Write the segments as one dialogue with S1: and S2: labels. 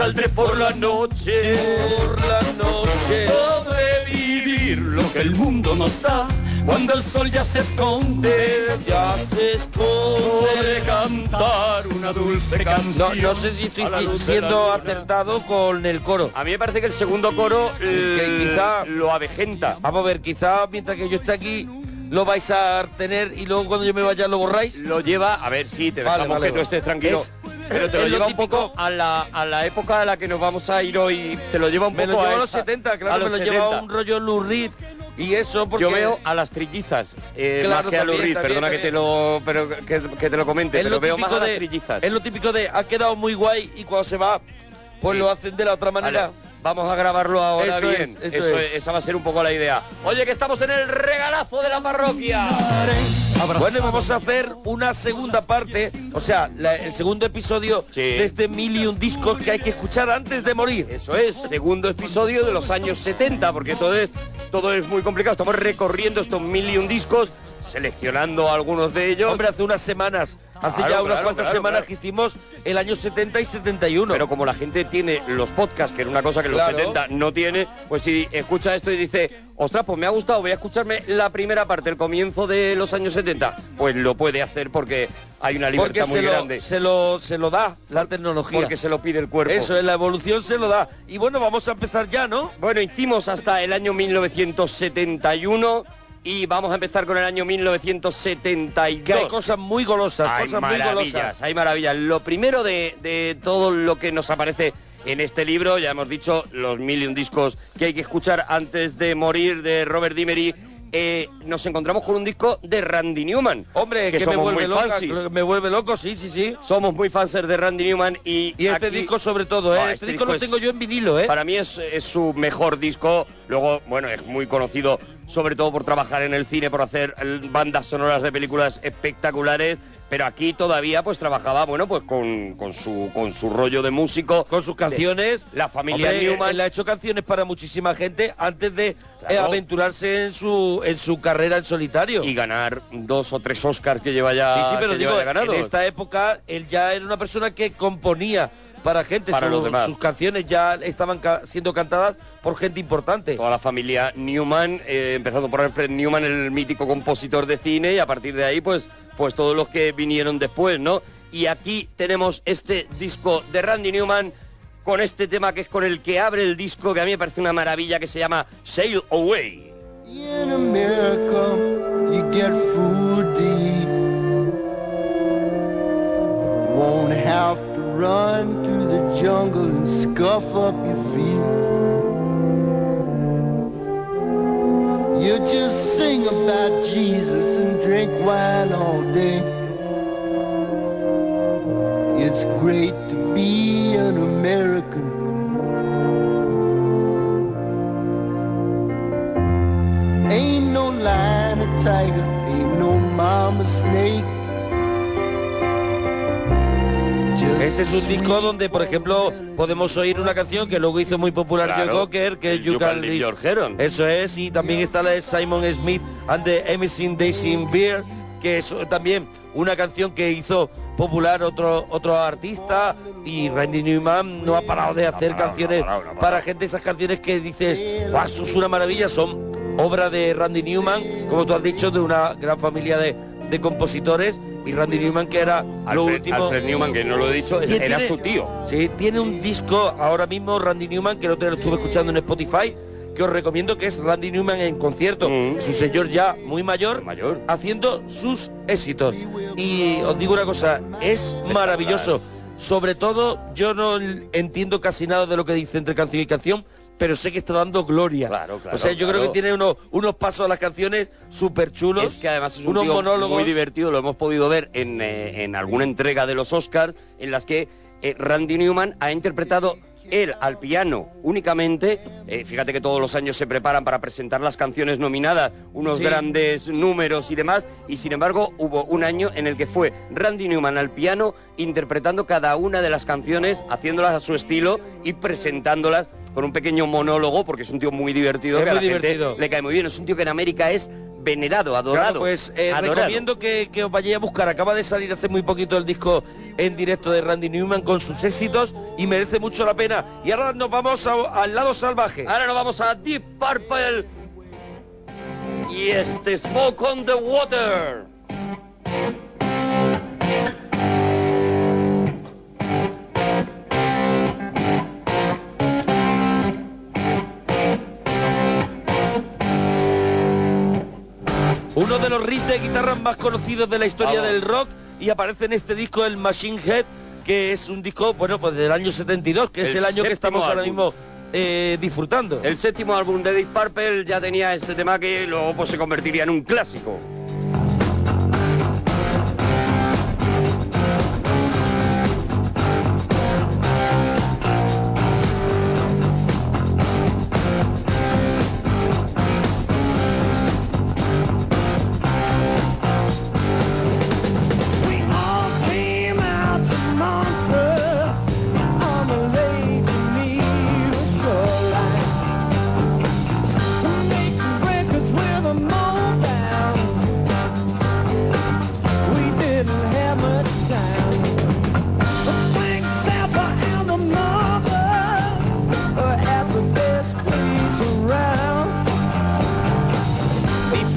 S1: saldré por la noche.
S2: Por la noche.
S1: Podré vivir lo que el mundo nos da. Cuando el sol ya se esconde,
S2: Ya se esconde.
S1: podré cantar una dulce
S2: No,
S1: canción.
S2: no sé si estoy siendo acertado con el coro.
S1: A mí me parece que el segundo coro
S2: Que
S1: eh,
S2: quizá-
S1: lo avejenta.
S2: Vamos a ver, quizá mientras que yo esté aquí lo vais a tener y luego cuando yo me vaya lo borráis.
S1: Lo lleva, a ver, sí, te
S2: Vale,
S1: dejamos
S2: vale,
S1: que tú
S2: vale.
S1: estés tranquilo.
S2: Es-
S1: pero te lo
S2: lo
S1: lleva un poco a la, a la época a la que nos vamos a ir hoy. Te lo lleva un
S2: Me
S1: poco
S2: lo a
S1: a
S2: los
S1: esa-
S2: 70,
S1: a
S2: claro, me
S1: los
S2: lo llevo a
S1: 70.
S2: un rollo Lou Reed y eso porque
S1: Yo veo a las trillizas, eh,
S2: Claro,
S1: más que a
S2: también,
S1: Reed,
S2: también,
S1: perdona que te lo, pero que, que te lo comente,
S2: es
S1: pero
S2: lo
S1: veo más a las
S2: de
S1: trillizas.
S2: es lo típico de ha quedado muy guay y cuando se va pues
S1: Sí.
S2: lo hacen de la otra manera.
S1: Vale, vamos a grabarlo ahora
S2: Eso
S1: bien.
S2: es, eso es.
S1: Esa va a ser un poco la idea. Oye, que estamos en el regalazo de la parroquia.
S2: Bueno, y vamos a hacer una segunda parte, o sea, la- el segundo episodio
S1: Sí.
S2: de este mil y un discos que hay que escuchar antes de morir.
S1: Eso es, segundo episodio de los años 70, porque todo es, todo es muy complicado. Estamos recorriendo estos mil y un discos, seleccionando algunos de ellos.
S2: Hombre, hace unas semanas, hace
S1: Claro,
S2: ya unas
S1: claro,
S2: cuantas
S1: claro,
S2: semanas que hicimos el año 70 y 71.
S1: Pero como la gente tiene los podcasts, que era una cosa que en los
S2: Claro.
S1: 70 no tiene, pues si escucha esto y dice, ostras, pues me ha gustado, voy a escucharme la primera parte, el comienzo de los años 70, pues lo puede hacer porque hay una
S2: porque
S1: libertad muy
S2: se lo,
S1: grande.
S2: se, lo, se lo da la tecnología.
S1: Porque se lo pide el cuerpo.
S2: Eso es, la evolución se lo da. Y bueno, vamos a empezar ya, ¿no?
S1: Bueno, hicimos hasta el año 1971 y vamos a empezar con el año 1972.
S2: Que hay cosas muy golosas,
S1: Hay
S2: cosas muy
S1: maravillas,
S2: golosas.
S1: hay maravillas. Lo primero de, de todo lo que nos aparece en este libro, ya hemos dicho, los million discos que hay que escuchar antes de morir de Robert Dimery, eh, nos encontramos con un disco de Randy Newman.
S2: Hombre, que, me vuelve que me vuelve loco, sí, sí, sí.
S1: Somos muy fans de Randy Newman y,
S2: Y este
S1: aquí-
S2: disco sobre todo, ¿eh?
S1: Ah,
S2: este, disco lo
S1: es-
S2: tengo yo en vinilo, ¿eh?
S1: Para mí es, es su mejor disco. Luego, bueno, es muy conocido sobre todo por trabajar en el cine, por hacer bandas sonoras de películas espectaculares. Pero aquí todavía pues trabajaba, bueno, pues con, con su con su rollo de músico.
S2: Con sus canciones.
S1: La familia
S2: Hombre,
S1: Newman.
S2: Él ha hecho canciones para muchísima gente antes de eh, aventurarse en su en su carrera en solitario.
S1: Y ganar dos o tres Oscars que lleva ya,
S2: sí, sí, pero digo, en esta época él ya era una persona que componía para gente.
S1: Para
S2: Su-
S1: los demás.
S2: Sus canciones ya estaban ca- siendo cantadas por gente importante.
S1: Toda la familia Newman, eh, empezando por Alfred Newman, el mítico compositor de cine, y a partir de ahí, pues, pues todos los que vinieron después, ¿no? Y aquí tenemos este disco de Randy Newman con este tema que es con el que abre el disco, que a mí me parece una maravilla, que se llama Sail Away.
S3: In America, you get food to eat. Won't have run through the jungle and scuff up your feet. You just sing about Jesus and drink wine all day. It's great to be an American. Ain't no lion or tiger, ain't no mama snake.
S2: Este es un disco donde, por ejemplo, podemos oír una canción que luego hizo muy popular
S1: Claro,
S2: Joe Cocker, que es
S1: You Can Leave.
S2: Eso es, y también está la de Simon Smith and the Amazing Daisy in Beer, que es también una canción que hizo popular otro otro artista y Randy Newman no ha parado de hacer
S1: parado,
S2: canciones
S1: no ha parado, no ha parado.
S2: para gente esas canciones que dices, "Guau, esto es una maravilla", son obra de Randy Newman, como tú has dicho, de una gran familia de, de compositores y Randy Newman que era lo último
S1: Alfred Newman, que no lo he dicho, era
S2: tiene-
S1: su tío.
S2: Sí, tiene un disco ahora mismo Randy Newman que el otro día lo estuve escuchando en Spotify que os recomiendo que es Randy Newman en concierto,
S1: Mm.
S2: su señor ya muy mayor,
S1: Mayor.
S2: haciendo sus éxitos. Y os digo una cosa, es maravilloso. Sobre todo, yo no entiendo casi nada de lo que dice entre canción y canción, pero sé que está dando gloria.
S1: Claro, claro,
S2: o sea, yo creo que tiene unos, unos pasos a las canciones súper chulos.
S1: Es que además es un
S2: unos
S1: tío
S2: monólogos.
S1: muy divertido, lo hemos podido ver en, eh, en alguna entrega de los Oscars, en las que eh, Randy Newman ha interpretado él al piano únicamente, eh, fíjate que todos los años se preparan para presentar las canciones nominadas, unos
S2: Sí.
S1: grandes números y demás, y sin embargo hubo un año en el que fue Randy Newman al piano interpretando cada una de las canciones, haciéndolas a su estilo y presentándolas con un pequeño monólogo, porque es un tío muy divertido,
S2: Es
S1: que a
S2: muy
S1: la gente
S2: divertido.
S1: le cae muy bien. Es un tío que en América es venerado, adorado.
S2: Claro, pues eh,
S1: adorado.
S2: recomiendo que, que os vayáis a buscar. Acaba de salir hace muy poquito el disco en directo de Randy Newman con sus éxitos y merece mucho la pena. Y ahora nos vamos a- al lado salvaje.
S1: Ahora nos vamos a Deep Purple y este Smoke on the Water.
S2: Uno de los riffs de guitarra más conocidos de la historia del rock y aparece en este disco el Machine Head, que es un disco, bueno, pues del año 72, que es
S1: El
S2: año que estamos ahora mismo eh, disfrutando.
S1: El séptimo álbum de Deep Purple ya tenía este tema que luego pues, se convertiría en un clásico.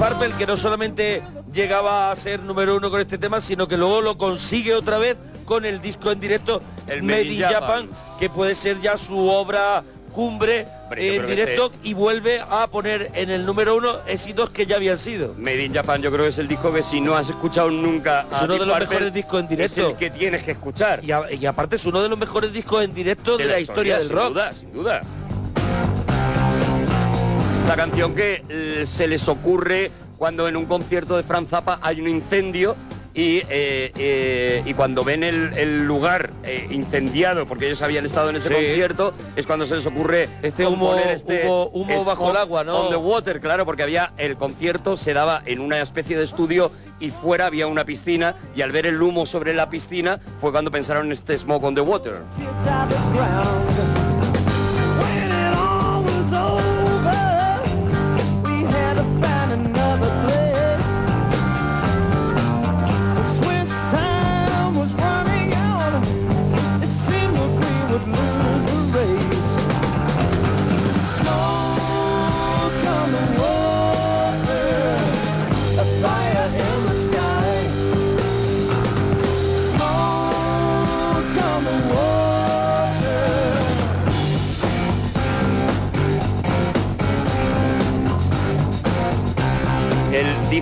S2: Purple que no solamente llegaba a ser número uno con este tema, sino que luego lo consigue otra vez con el disco en directo,
S1: El
S2: Made in Japan, que puede ser ya su obra cumbre
S1: yo
S2: en directo y vuelve a poner en el número uno éxitos que ya habían sido.
S1: Made in Japan yo creo que es el disco que si no has escuchado nunca
S2: Es uno de los mejores discos en
S1: Es
S2: directo.
S1: el que tienes que escuchar.
S2: Y, a- y aparte es uno de los mejores discos en directo de, la historia, del
S1: sin
S2: rock.
S1: duda, sin duda. La canción que eh, se les ocurre cuando en un concierto de Franz Zappa hay un incendio y, eh, eh, y cuando ven el, el lugar eh, incendiado, porque ellos habían estado en ese
S2: Sí.
S1: concierto, es cuando se les ocurre
S2: Este humo-
S1: este
S2: humo- humo bajo el agua, ¿no?
S1: on the water, claro, porque había el concierto se daba en una especie de estudio y fuera había una piscina y al ver el humo sobre la piscina fue cuando pensaron en este Smoke on the Water.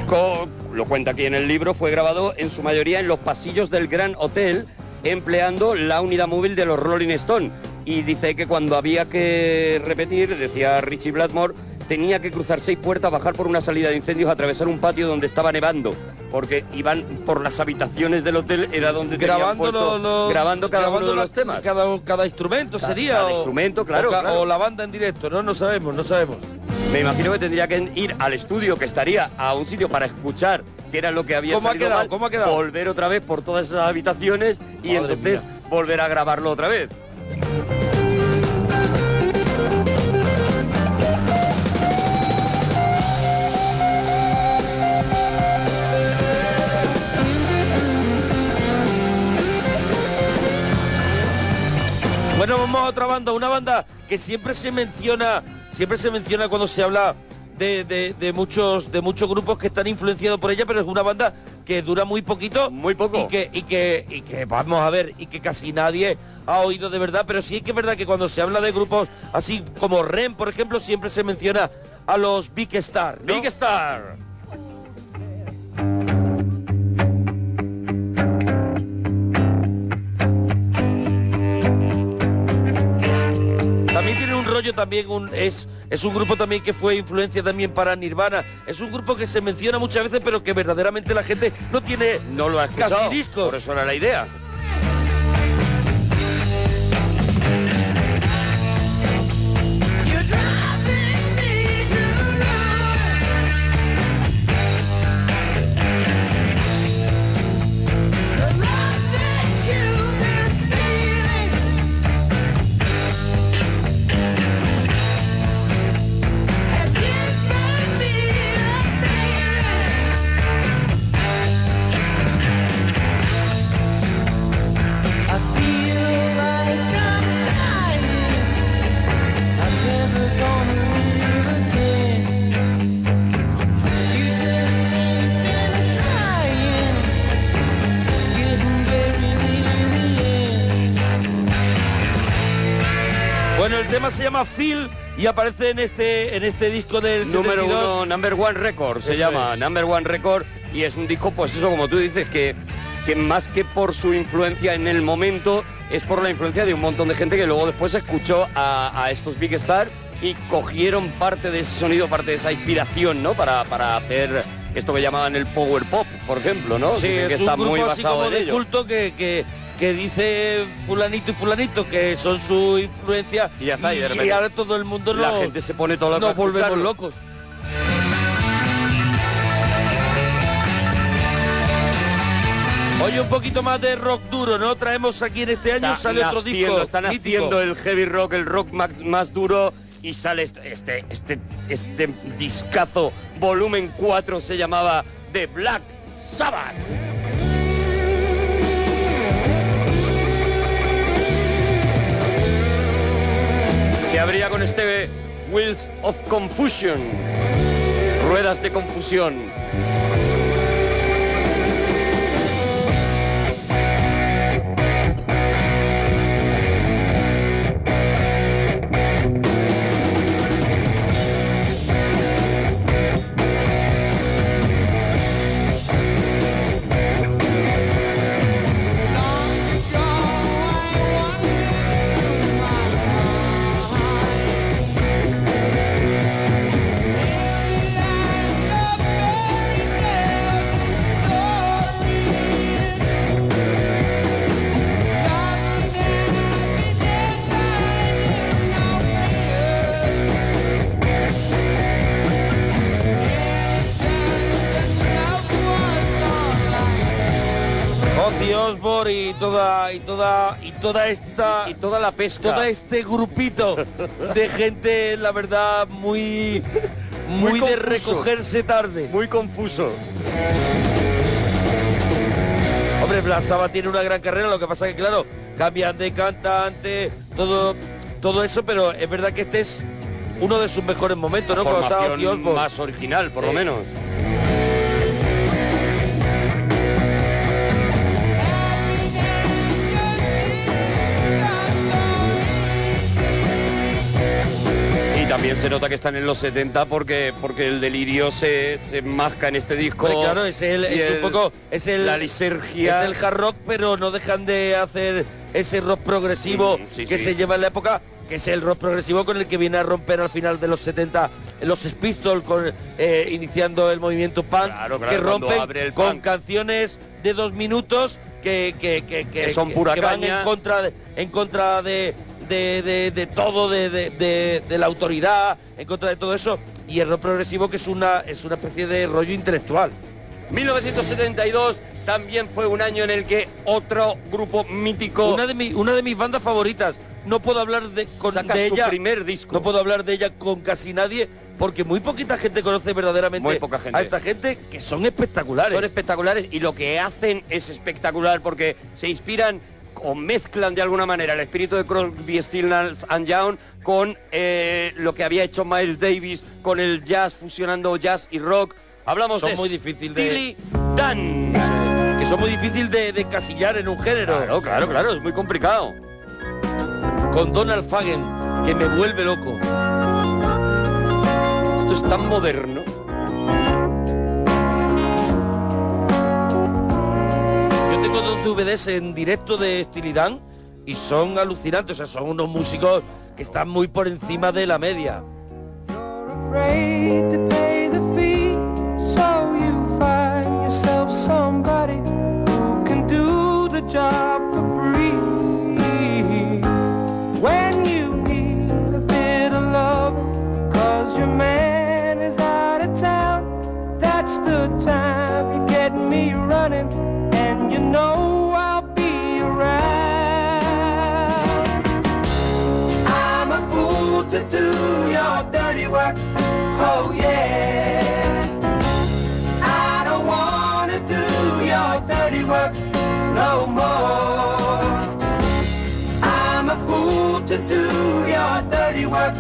S1: Disco, lo cuenta aquí en el libro, fue grabado en su mayoría en los pasillos del Gran Hotel, empleando la unidad móvil de los Rolling Stone. Y dice que cuando había que repetir, decía Richie Blackmore, tenía que cruzar seis puertas, bajar por una salida de incendios, atravesar un patio donde estaba nevando, porque iban por las habitaciones del hotel, era donde tenían
S2: grabando
S1: puesto-
S2: los-
S1: grabando cada
S2: grabando
S1: uno de los temas.
S2: Cada, cada instrumento
S1: Cada-
S2: sería.
S1: cada
S2: o-
S1: instrumento, claro,
S2: O,
S1: claro.
S2: o la banda en directo, ¿no? No sabemos, no sabemos.
S1: Me imagino que tendría que ir al estudio, que estaría a un sitio para escuchar qué era lo que había
S2: ¿Cómo ha quedado?
S1: mal,
S2: ¿Cómo ha quedado?
S1: volver otra vez por todas esas habitaciones y
S2: Madre
S1: entonces
S2: mía.
S1: volver a grabarlo otra vez.
S2: Bueno, vamos a otra banda, una banda que siempre se menciona, siempre se menciona cuando se habla de, de- de muchos de muchos grupos que están influenciados por ella, pero es una banda que dura muy poquito,
S1: Muy poco.
S2: y que y que y que vamos a ver y que casi nadie ha oído de verdad, pero sí que es verdad que cuando se habla de grupos así como Ren, por ejemplo, siempre se menciona a los Big Star, ¿no?
S1: Big Star.
S2: Rollo también un es es un grupo también que fue influencia también para Nirvana. Es un grupo que se menciona muchas veces, pero que verdaderamente la gente no tiene
S1: No lo ha escuchado.
S2: casi discos.
S1: Por eso era la idea.
S2: Se llama Phil y aparece en este en este disco del
S1: Número
S2: 72.
S1: uno, Number One Record, se
S2: Eso
S1: llama
S2: es.
S1: Number One Record y es un disco, pues eso, como tú dices, que, que más que por su influencia en el momento, es por la influencia de un montón de gente que luego después escuchó a, a estos Big Star y cogieron parte de ese sonido, parte de esa inspiración, ¿no? Para, para hacer esto que llamaban el Power Pop, por ejemplo, ¿no?
S2: Sí,
S1: Dicen que
S2: es
S1: está
S2: grupo
S1: muy
S2: así como de
S1: ello.
S2: culto que, que, que dice fulanito y fulanito que son su influencia
S1: Y ya está, y de repente
S2: ahora todo el mundo
S1: La gente se pone todo
S2: nos volvemos locos. Oye, un poquito más de rock duro, ¿no? Traemos aquí en este año,
S1: Está
S2: sale otro
S1: naciendo,
S2: disco.
S1: Están
S2: mítico.
S1: haciendo el heavy rock, el rock más, duro y sale este, este, este, este discazo, volumen 4, se llamaba The Black Sabbath. Se abría con este Wheels of Confusion, ruedas de confusión.
S2: Y toda y toda y toda esta
S1: Y toda la pesca.
S2: todo este grupito de gente, la verdad, muy muy,
S1: Muy
S2: de recogerse tarde.
S1: Muy confuso.
S2: Hombre, Black Sabbath tiene una gran carrera, lo que pasa que claro, cambian de cantante, todo todo eso, pero es verdad que este es uno de sus mejores momentos, ¿no? Cuando Osbourne.
S1: más original, por lo menos. También se nota que están en los 70 porque, porque el delirio se, se masca en este disco.
S2: Claro, es, el, es un
S1: el-
S2: poco es el
S1: la lisergia.
S2: es el hard rock, pero no dejan de hacer ese rock progresivo
S1: Mm, sí,
S2: que
S1: sí.
S2: se lleva en la época, que es el rock progresivo con el que viene a romper al final de los 70 los Pistols, con, eh, iniciando el movimiento punk,
S1: Claro, claro,
S2: que rompen con
S1: punk.
S2: canciones de dos minutos que, que, que,
S1: Que son pura
S2: van en contra de, en contra de, de, de- de todo, de, de- la autoridad, en contra de todo eso, y el rock progresivo que es una, es una especie de rollo intelectual.
S1: 1972 también fue un año en el que otro grupo mítico
S2: Una de, mi- una de mis bandas favoritas. No puedo hablar de, con,
S1: saca
S2: de
S1: su
S2: ella.
S1: primer disco.
S2: No puedo hablar de ella con casi nadie porque muy poquita gente conoce verdaderamente
S1: Muy poca gente.
S2: a esta gente que son espectaculares.
S1: Son espectaculares y lo que hacen es espectacular porque se inspiran o mezclan de alguna manera el espíritu de Crosby, Stills and Young con eh, lo que había hecho Miles Davis con el jazz, fusionando jazz y rock. Hablamos
S2: Son
S1: de
S2: muy difícil de-
S1: Dan.
S2: que son muy difícil de, de casillar en un género.
S1: Claro, claro, claro, es muy complicado.
S2: Con Donald Fagen, que me vuelve loco.
S1: Esto es tan moderno.
S2: DVDs en directo de Dan y son alucinantes. O sea, son unos músicos que están muy por encima de la media.
S4: Work. Oh yeah. I don't wanna do your dirty work no more. I'm a fool to do your dirty work.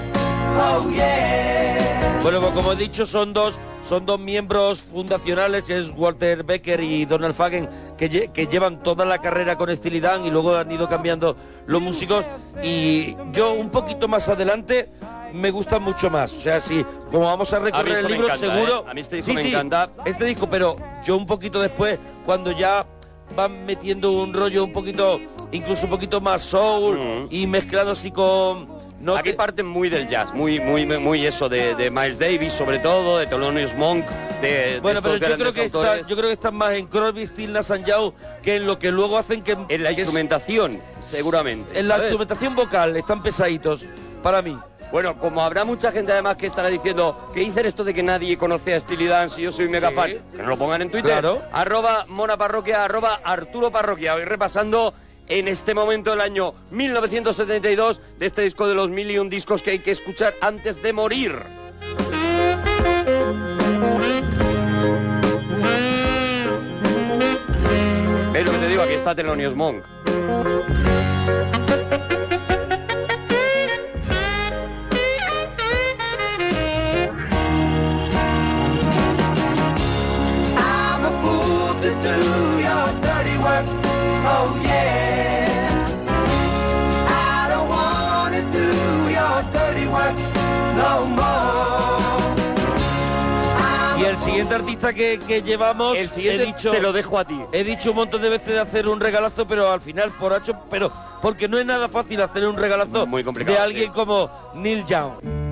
S4: Oh yeah.
S2: Bueno, pues como he dicho, son dos, son dos miembros fundacionales, que es Walter Becker y Donald Fagen, que, lle- que llevan toda la carrera con Steely Dan y luego han ido cambiando los músicos y yo un poquito más adelante me gusta mucho más. O sea, sí, como vamos a recorrer el libro,
S1: encanta,
S2: seguro.
S1: ¿eh? A mí este disco
S2: Sí,
S1: me
S2: sí,
S1: encanta.
S2: Este disco, pero yo un poquito después, cuando ya van metiendo un rollo un poquito, incluso un poquito más soul
S1: Mm.
S2: y mezclado así con. No
S1: Aquí
S2: te-
S1: parten muy del jazz, muy, muy, muy eso de, de Miles Davis, sobre todo, de Thelonious Monk, de, de
S2: Bueno, pero yo creo que está, yo creo que están más en Crosby, Stills, Nash Young que en lo que luego hacen que
S1: En la
S2: que es-
S1: instrumentación, seguramente.
S2: en la
S1: ¿sabes?
S2: instrumentación vocal están pesaditos para mí.
S1: Bueno, como habrá mucha gente además que estará diciendo que dicen esto de que nadie conoce a Steely Dan si yo soy mega
S2: Sí.
S1: fan, que nos lo pongan en Twitter.
S2: Claro.
S1: Arroba Mona Parroquia, arroba Arturo Parroquia. Voy repasando en este momento del año 1972 de este disco de los mil y un discos que hay que escuchar antes de morir. ¿Ves lo que te digo? Aquí está Thelonious Monk.
S2: Siguiente artista que, que llevamos,
S1: El siguiente
S2: he dicho,
S1: te lo dejo a ti.
S2: he dicho un montón de veces de hacer un regalazo, pero al final por hecho, pero porque no es nada fácil hacer un regalazo
S1: Muy complicado,
S2: de alguien
S1: sí.
S2: como Neil Young.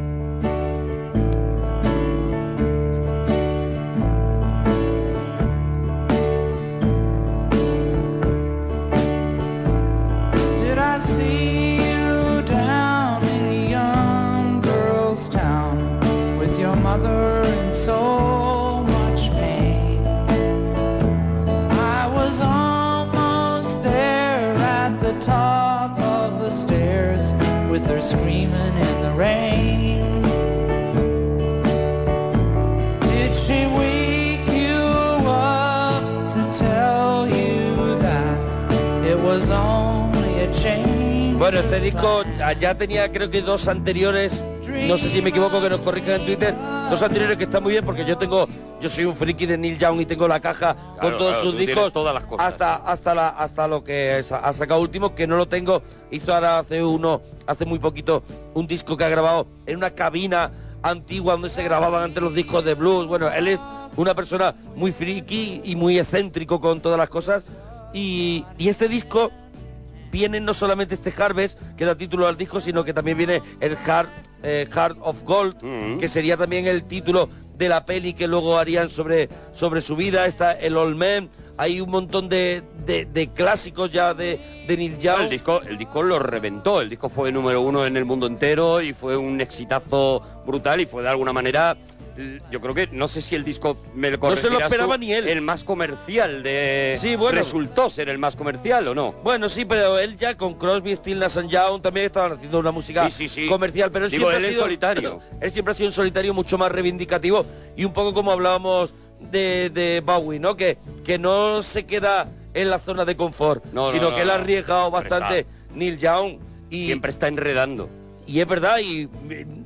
S2: Bueno, este disco ya tenía creo que dos anteriores, no sé si me equivoco que nos corrijan en Twitter, dos anteriores que están muy bien porque yo tengo, yo soy un friki de Neil Young y tengo la caja con todos
S1: claro,
S2: sus discos
S1: todas las cosas.
S2: hasta hasta la hasta lo que ha sacado último que no lo tengo, hizo ahora hace uno hace muy poquito un disco que ha grabado en una cabina antigua donde se grababan antes los discos de blues. Bueno, él es una persona muy friki y muy excéntrico con todas las cosas y, y este disco viene no solamente este Harvest, que da título al disco, sino que también viene el Heart, eh, Heart of Gold,
S1: Mm.
S2: que sería también el título de la peli que luego harían sobre, sobre su vida. Está el Old Man, hay un montón de, de- de clásicos ya de, de Neil Young.
S1: El disco, el disco lo reventó, el disco fue número uno en el mundo entero y fue un exitazo brutal y fue de alguna manera, yo creo que, no sé si el disco me lo
S2: No se lo esperaba
S1: tú,
S2: ni él.
S1: El más comercial de...
S2: Sí, bueno.
S1: Resultó ser el más comercial o no.
S2: Bueno, sí, pero él ya con Crosby, Stills, Nash and Young también estaban haciendo una música
S1: Sí, sí, sí.
S2: comercial, pero él
S1: Digo,
S2: siempre
S1: él
S2: ha sido
S1: solitario.
S2: él siempre ha sido un solitario mucho más reivindicativo y un poco como hablábamos de, de Bowie, ¿no? Que, que no se queda en la zona de confort,
S1: No, no,
S2: sino
S1: no,
S2: que él ha arriesgado bastante
S1: está.
S2: Neil Young y
S1: Siempre está enredando.
S2: y es verdad, y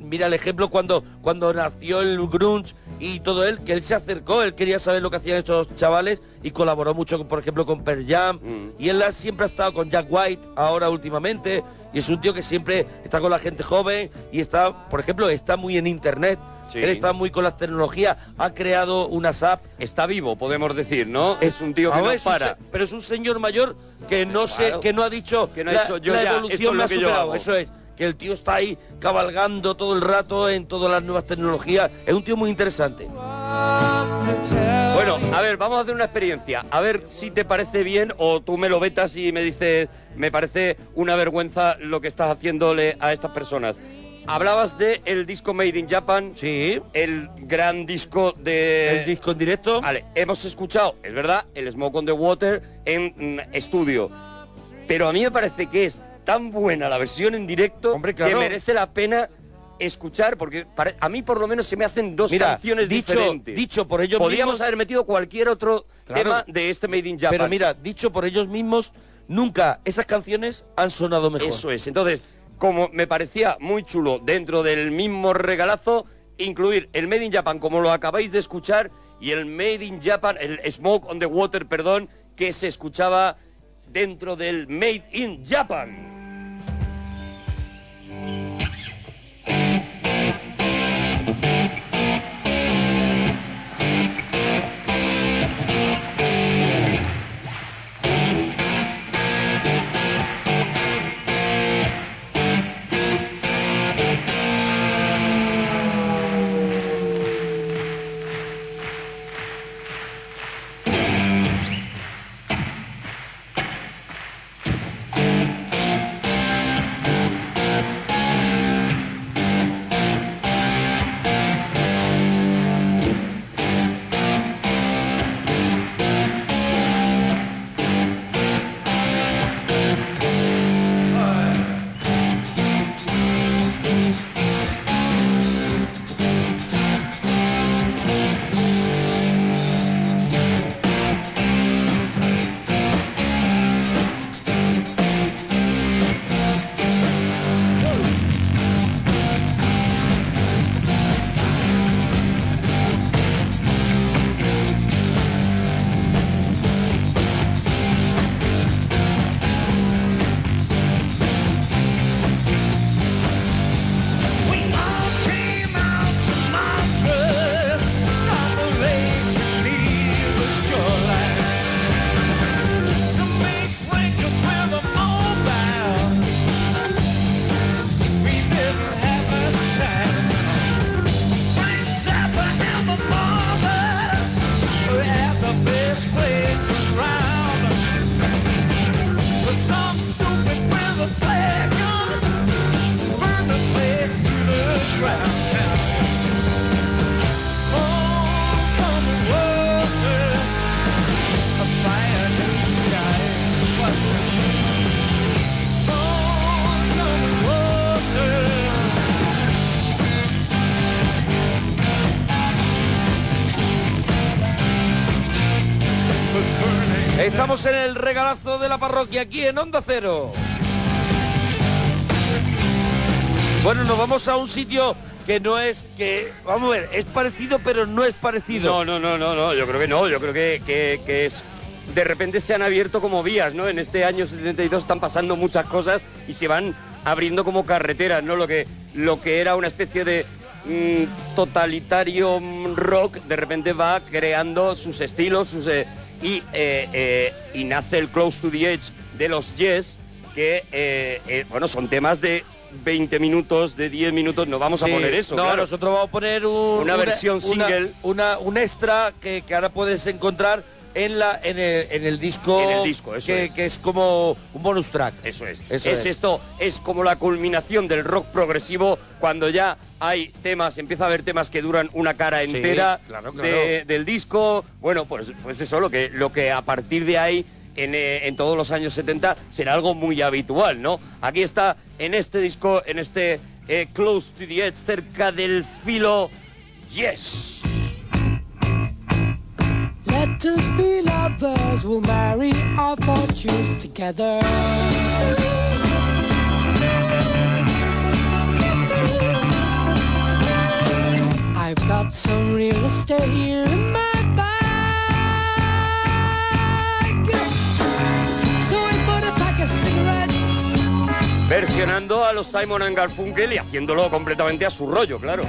S2: mira el ejemplo cuando, cuando nació el grunge y todo él, que él se acercó, él quería saber lo que hacían estos chavales y colaboró mucho, con, por ejemplo, con Pearl Jam.
S1: Mm.
S2: Y él ha- siempre ha estado con Jack White, ahora últimamente, y es un tío que siempre está con la gente joven y está, por ejemplo, está muy en internet.
S1: Sí.
S2: Él está muy con las tecnologías, ha creado unas apps.
S1: Está vivo, podemos decir, ¿no? Es un tío que no para.
S2: pero es un señor mayor que no sé, que no ha dicho
S1: Que no ha
S2: la,
S1: dicho, yo
S2: la
S1: ya, esto es
S2: evolución me ha superado. Eso es, que el tío está ahí cabalgando todo el rato en todas las nuevas tecnologías. Es un tío muy interesante.
S1: Bueno, a ver, vamos a hacer una experiencia. A ver si te parece bien o tú me lo vetas y me dices, me parece una vergüenza lo que estás haciéndole a estas personas. Hablabas de el disco Made in Japan,
S2: Sí.
S1: el gran disco de...
S2: El disco en directo.
S1: Vale, hemos escuchado, es verdad, el Smoke on the Water en mm, estudio. Pero a mí me parece que es tan buena la versión en directo
S2: Hombre, claro.
S1: que merece la pena escuchar, porque a mí por lo menos se me hacen dos
S2: Mira,
S1: canciones
S2: dicho-
S1: diferentes.
S2: dicho por ellos
S1: Podríamos
S2: mismos-
S1: haber metido cualquier otro
S2: Claro.
S1: tema de este Made in Japan.
S2: Pero mira, dicho por ellos mismos, nunca esas canciones han sonado mejor.
S1: Eso es. Entonces, como me parecía muy chulo dentro del mismo regalazo, incluir el Made in Japan como lo acabáis de escuchar y el Made in Japan, el Smoke on the Water, perdón, que se escuchaba dentro del Made in Japan.
S2: Thank you. Parroquia aquí en Onda Cero. Bueno, nos vamos a un sitio que no es que, vamos a ver, es parecido pero no es parecido.
S1: No, no, no, no, no, yo creo que no, yo creo que, que- que es... De repente se han abierto como vías, ¿no? En este año 72 están pasando muchas cosas y se van abriendo como carreteras, ¿no? Lo que, lo que era una especie de mm, totalitario mm, rock, de repente va creando sus estilos, sus... eh, y, eh, eh, y nace el Close to the Edge de los Yes, que, eh, eh, bueno, son temas de 20 minutos, de 10 minutos, no vamos a poner eso,
S2: No,
S1: claro.
S2: nosotros vamos a poner un-
S1: Una versión
S2: una-
S1: single.
S2: Una, un extra que, que ahora puedes encontrar en la en el, en el disco.
S1: En el disco, eso
S2: que,
S1: es.
S2: que es como un bonus track.
S1: Eso es.
S2: Eso
S1: es,
S2: es.
S1: esto, es como la culminación del rock progresivo cuando ya hay temas, empieza a haber temas que duran una cara
S2: Sí,
S1: entera
S2: claro, claro.
S1: de- del disco. Bueno, pues, pues eso, lo que, lo que a partir de ahí, en, eh, en todos los años 70, será algo muy habitual, ¿no? Aquí está, en este disco, en este eh, Close to the Edge, cerca del filo, Yes.
S5: Us be lovers, we'll marry our fortunes together. I've got some real estate in my bag. So I put a pack of cigarettes.
S1: Versionando a los Simon and Garfunkel y haciéndolo completamente a su rollo, claro.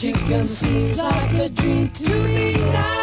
S5: Chicken seems like a dream to me now.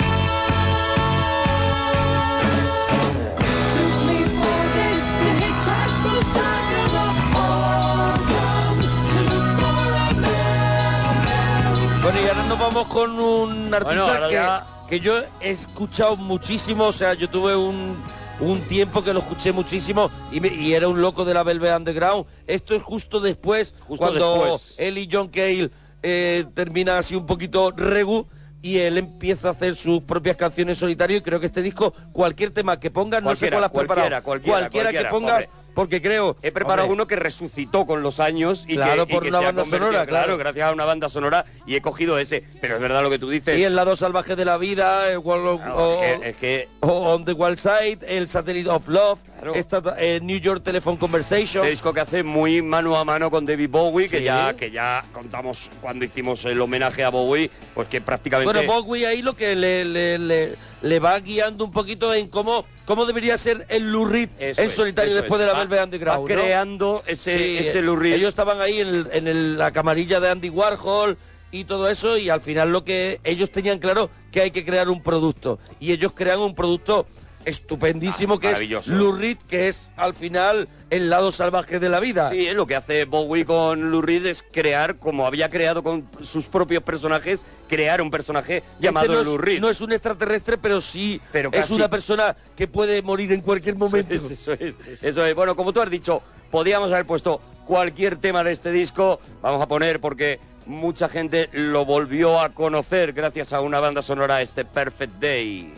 S5: Took me four days to hitchhike from Saginaw, Oregon, to look for America.
S2: Bueno, y ahora nos vamos con un artista
S1: Bueno,
S2: que,
S1: ya-
S2: que yo he escuchado muchísimo, o sea, yo tuve un, un tiempo que lo escuché muchísimo y, me- y era un loco de la Velvet Underground. Esto es justo después,
S1: Justo
S2: cuando
S1: después.
S2: él y John Cale eh, termina así un poquito regu y él empieza a hacer sus propias canciones solitario y creo que este disco, cualquier tema que ponga, no sé cuál has preparado,
S1: cualquiera, cualquiera,
S2: que pongas. Porque creo...
S1: He preparado
S2: hombre,
S1: uno que resucitó con los años y
S2: Claro,
S1: que, y
S2: por
S1: que
S2: una
S1: se
S2: banda sonora, claro.
S1: gracias a una banda sonora y he cogido ese. Pero es verdad lo que tú dices.
S2: Sí, el lado salvaje de la vida, el of-
S1: Claro,
S2: o-
S1: es que- es que
S2: o On the Wild Side, el Satellite of Love,
S1: Claro.
S2: esta, eh, New York Telephone Conversation.
S1: Este disco que hace muy mano a mano con David Bowie, que
S2: Sí.
S1: ya que ya contamos cuando hicimos el homenaje a Bowie, pues que prácticamente
S2: Bueno, Bowie ahí lo que le, le, le- le va guiando un poquito en cómo, cómo debería ser el
S1: Eso
S2: en solitario después
S1: es.
S2: de la Velvet Underground.
S1: va
S2: ¿no?
S1: creando ese,
S2: Sí,
S1: ese Reed.
S2: Ellos estaban ahí en, el- en el- la camarilla de Andy Warhol y todo eso y al final lo que ellos tenían claro que hay que crear un producto y ellos crean un producto estupendísimo
S1: Ah,
S2: que es Reed que es al final el lado salvaje de la vida.
S1: Sí, lo que hace Bowie con Lou Reed es crear, como había creado con sus propios personajes, crear un personaje llamado
S2: Este no, es,
S1: Reed.
S2: no es un extraterrestre, pero sí
S1: Pero
S2: es una persona que puede morir en cualquier momento.
S1: Eso es, eso es, eso es. Bueno, como tú has dicho, podíamos haber puesto cualquier tema de este disco. Vamos a poner porque mucha gente lo volvió a conocer gracias a una banda sonora, este Perfect Day.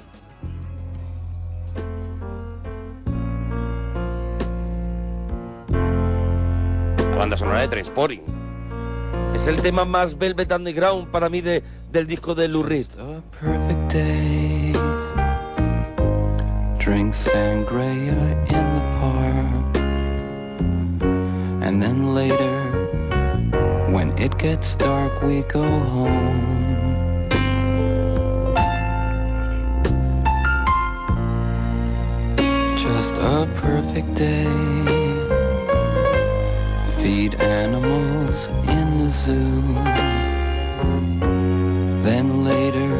S1: Banda sonora de Transporting.
S2: Es el tema más Velvet Underground para mí de, del disco de Lou Reed.
S6: A perfect day. Drink sangria in the park. And then later, when it gets dark, we go home. Just a perfect day. Feed animals in the zoo. Then later,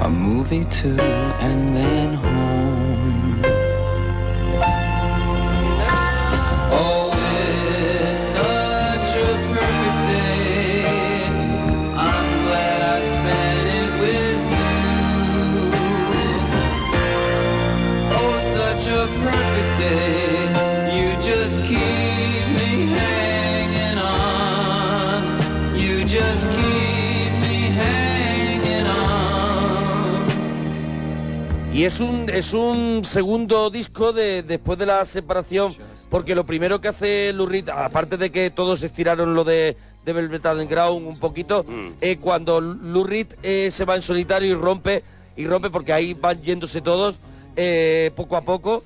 S6: a movie too, and then home.
S2: Y es un, es un segundo disco de, después de la separación, porque lo primero que hace Reed, aparte de que todos estiraron lo de, de Velvet Underground un poquito,
S1: Mm.
S2: eh, cuando Reed eh, se va en solitario y rompe, y rompe porque ahí van yéndose todos, eh, poco a poco,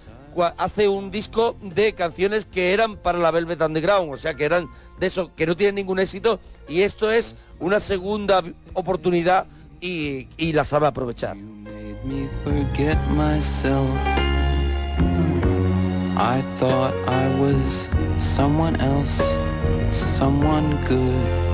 S2: hace un disco de canciones que eran para la Velvet Underground, o sea, que eran de eso, que no tienen ningún éxito, y esto es una segunda oportunidad y, y la sabe aprovechar.
S6: made me forget myself. I thought I was someone else, someone good.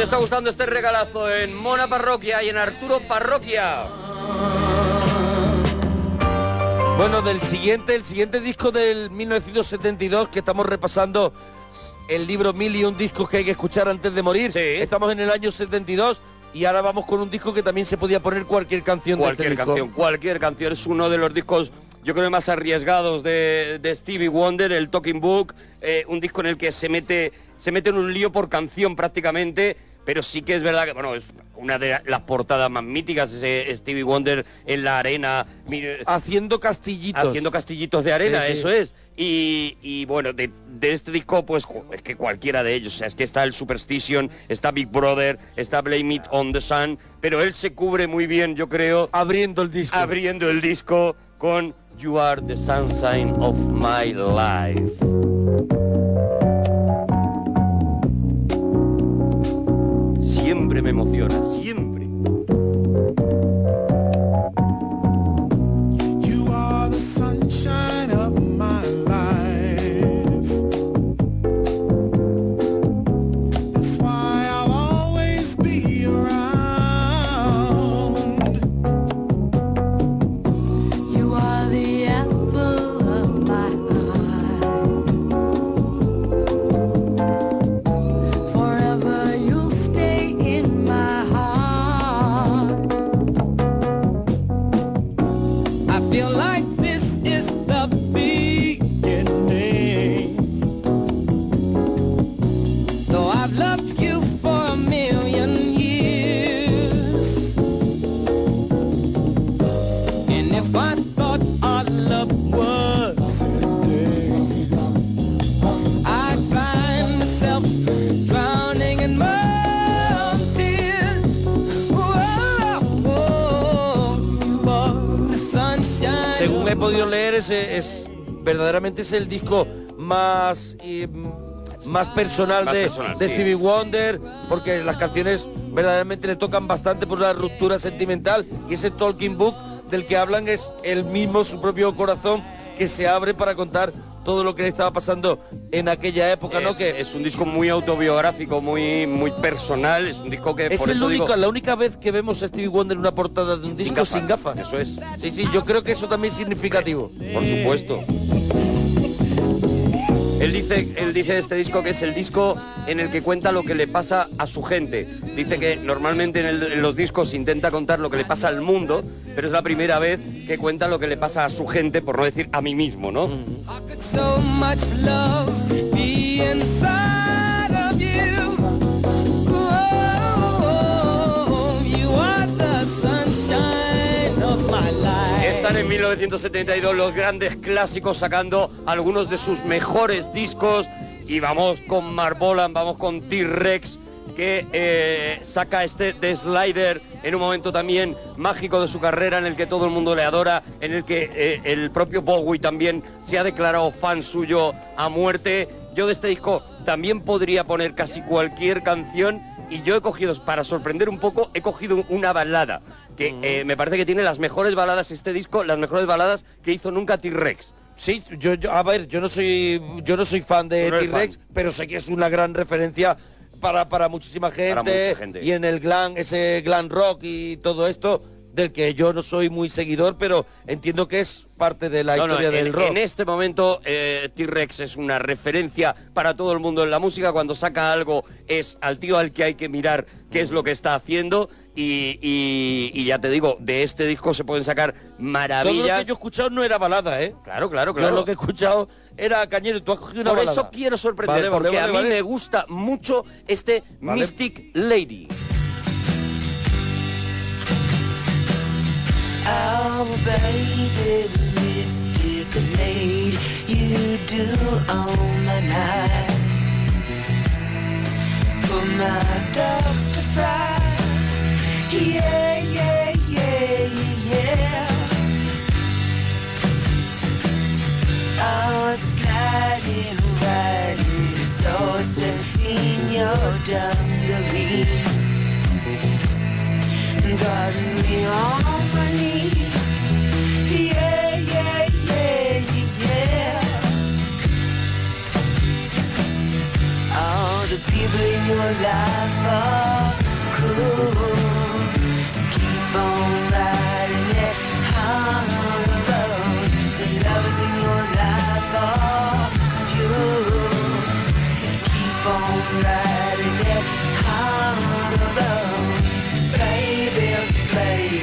S1: Te está gustando este regalazo en Mona Parroquia y en Arturo Parroquia.
S2: Bueno, del siguiente, el siguiente disco del 1972 que estamos repasando el libro Mil y un discos que hay que escuchar antes de morir.
S1: Sí.
S2: Estamos en el año 72 y ahora vamos con un disco que también se podía poner cualquier canción
S1: Cualquier
S2: de este disco.
S1: canción, cualquier canción. Es uno de los discos, yo creo, más arriesgados de, de Stevie Wonder, el Talking Book. eh, un disco en el que se mete, se mete en un lío por canción prácticamente. Pero sí que es verdad que, bueno, es una de las portadas más míticas, ese Stevie Wonder en la arena, mire,
S2: Haciendo castillitos.
S1: haciendo castillitos de arena,
S2: Sí, sí.
S1: eso es. Y, y bueno, de, de este disco, pues es que cualquiera de ellos, o sea, es que está el Superstition, está Big Brother, está Blame It on the Sun, pero él se cubre muy bien, yo creo,
S2: Abriendo el disco.
S1: abriendo el disco con You Are the Sunshine of My Life. Siempre me emociona, siempre.
S2: Es, verdaderamente es el disco más eh, más personal
S1: Más
S2: de,
S1: personal,
S2: de
S1: sí.
S2: Stevie Wonder, porque las canciones verdaderamente le tocan bastante por la ruptura sentimental y ese talking book del que hablan es el mismo su propio corazón que se abre para contar todo lo que le estaba pasando en aquella época, ¿no?
S1: Es,
S2: Que
S1: es un disco muy autobiográfico, muy muy personal, es un disco que
S2: es
S1: por
S2: el
S1: eso
S2: único,
S1: digo,
S2: la única vez que vemos a Stevie Wonder en una portada de un
S1: Sin
S2: disco
S1: gafas.
S2: sin gafas.
S1: Eso es.
S2: Sí, sí, yo creo que eso también es significativo.
S1: por supuesto. Él dice, él dice este disco que es el disco en el que cuenta lo que le pasa a su gente. Dice que normalmente en, los discos intenta contar lo que le pasa al mundo, pero es la primera vez que cuenta lo que le pasa a su gente, por no decir a mí mismo, ¿no? En 1972 los grandes clásicos sacando algunos de sus mejores discos y vamos con Marbolan, vamos con T-Rex que eh, saca este The Slider en un momento también mágico de su carrera en el que todo el mundo le adora, en el que eh, el propio Bowie también se ha declarado fan suyo a muerte. Yo de este disco también podría poner casi cualquier canción y yo he cogido, para sorprender un poco, he cogido una balada que eh, me parece que tiene las mejores baladas este disco, las mejores baladas que hizo nunca T-Rex.
S2: Sí, yo, yo- a ver, yo no soy yo no soy fan de
S1: no
S2: T-Rex, pero sé que es una gran referencia para, para muchísima gente,
S1: mucha gente.
S2: y en el glam, ese glam rock y todo esto del que yo no soy muy seguidor, pero entiendo que es parte de la
S1: No, no,
S2: historia
S1: en,
S2: del rock.
S1: en este momento eh, T-Rex es una referencia para todo el mundo en la música. Cuando saca algo es al tío al que hay que mirar qué es lo que está haciendo. Y, y- y ya te digo, de este disco se pueden sacar
S2: Todo lo que
S1: maravillas.
S2: yo he escuchado no era balada, ¿eh?
S1: Claro, claro,
S2: Yo
S1: claro.
S2: lo que he escuchado era cañero y tú has cogido una
S1: Por
S2: balada.
S1: eso quiero sorprender,
S2: Vale, vale,
S1: porque
S2: vale,
S1: a mí
S2: vale.
S1: me gusta mucho este
S2: Vale.
S1: Mystic Lady.
S7: Oh, baby, lady, you do own my night. Put my dogs to fry. Yeah, yeah, yeah, yeah. Oh, sliding, riding, so stressing your dungaree. Got me on Your life cruel. Keep on riding that hard road. The lovers in your life are pure. Keep on riding that hard road. Baby, baby,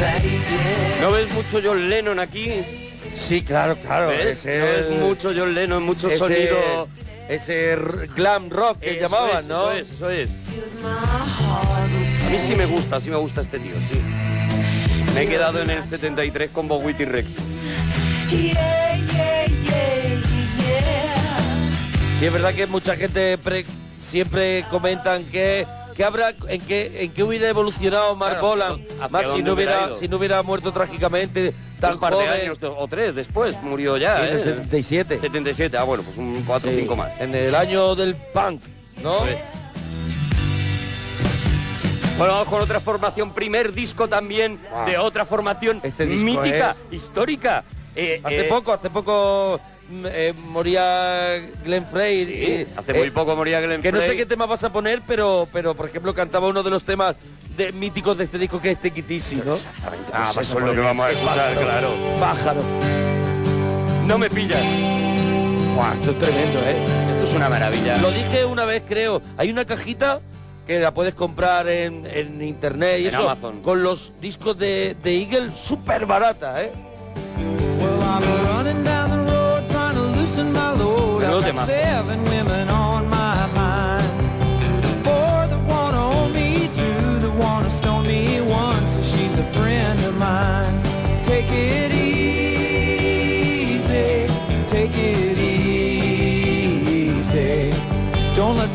S7: baby.
S1: ¿No ves mucho John Lennon aquí?
S2: Sí, claro, claro.
S1: ¿Ves?
S2: ese-
S1: ¿No ves mucho John Lennon, mucho
S2: ese-
S1: sonido?
S2: Ese glam rock que
S1: Eso
S2: llamaban,
S1: es,
S2: ¿no?
S1: Eso es, eso es. A mí sí me gusta, sí me gusta este tío, sí. Me he quedado en el 73 con
S7: yeah, yeah, yeah.
S2: Sí, es verdad que mucha gente pre- siempre comentan que, que habrá en que en qué hubiera evolucionado Mark
S1: Claro,
S2: Bolan,
S1: ¿hacia
S2: más si no
S1: hubiera
S2: si no hubiera muerto trágicamente tan
S1: un par
S2: joven.
S1: de años o tres después murió ya,
S2: en el
S1: ¿eh?
S2: 77.
S1: 77, ah bueno, pues un 4 o
S2: Sí,
S1: 5 más.
S2: En el año del punk, ¿no?
S1: Bueno, vamos con otra formación, primer disco también
S2: Wow.
S1: de otra formación
S2: Este
S1: mítica,
S2: es-
S1: histórica. Eh,
S2: Hace
S1: eh,
S2: poco, hace poco mm, eh, moría Glenn Frey.
S1: sí,
S2: eh,
S1: hace
S2: eh,
S1: muy poco moría Glenn
S2: Que no sé
S1: Frey.
S2: qué tema vas a poner, pero, pero por ejemplo cantaba uno de los temas de, míticos de este disco que es Easy, ¿no?
S1: Exactamente,
S2: Ah,
S1: pues eso es lo que vamos a escuchar,
S2: pájaro,
S1: claro.
S2: Pájaro.
S1: No me pillas.
S2: Buah, esto es tremendo, ¿eh?
S1: Esto es una maravilla.
S2: Lo dije una vez, creo. Hay una cajita que la puedes comprar en, en internet y
S1: En
S2: eso,
S1: Amazon.
S2: con los discos de, de Eagle súper barata, ¿eh?
S4: Well, I'm running down the road my load. Got seven women on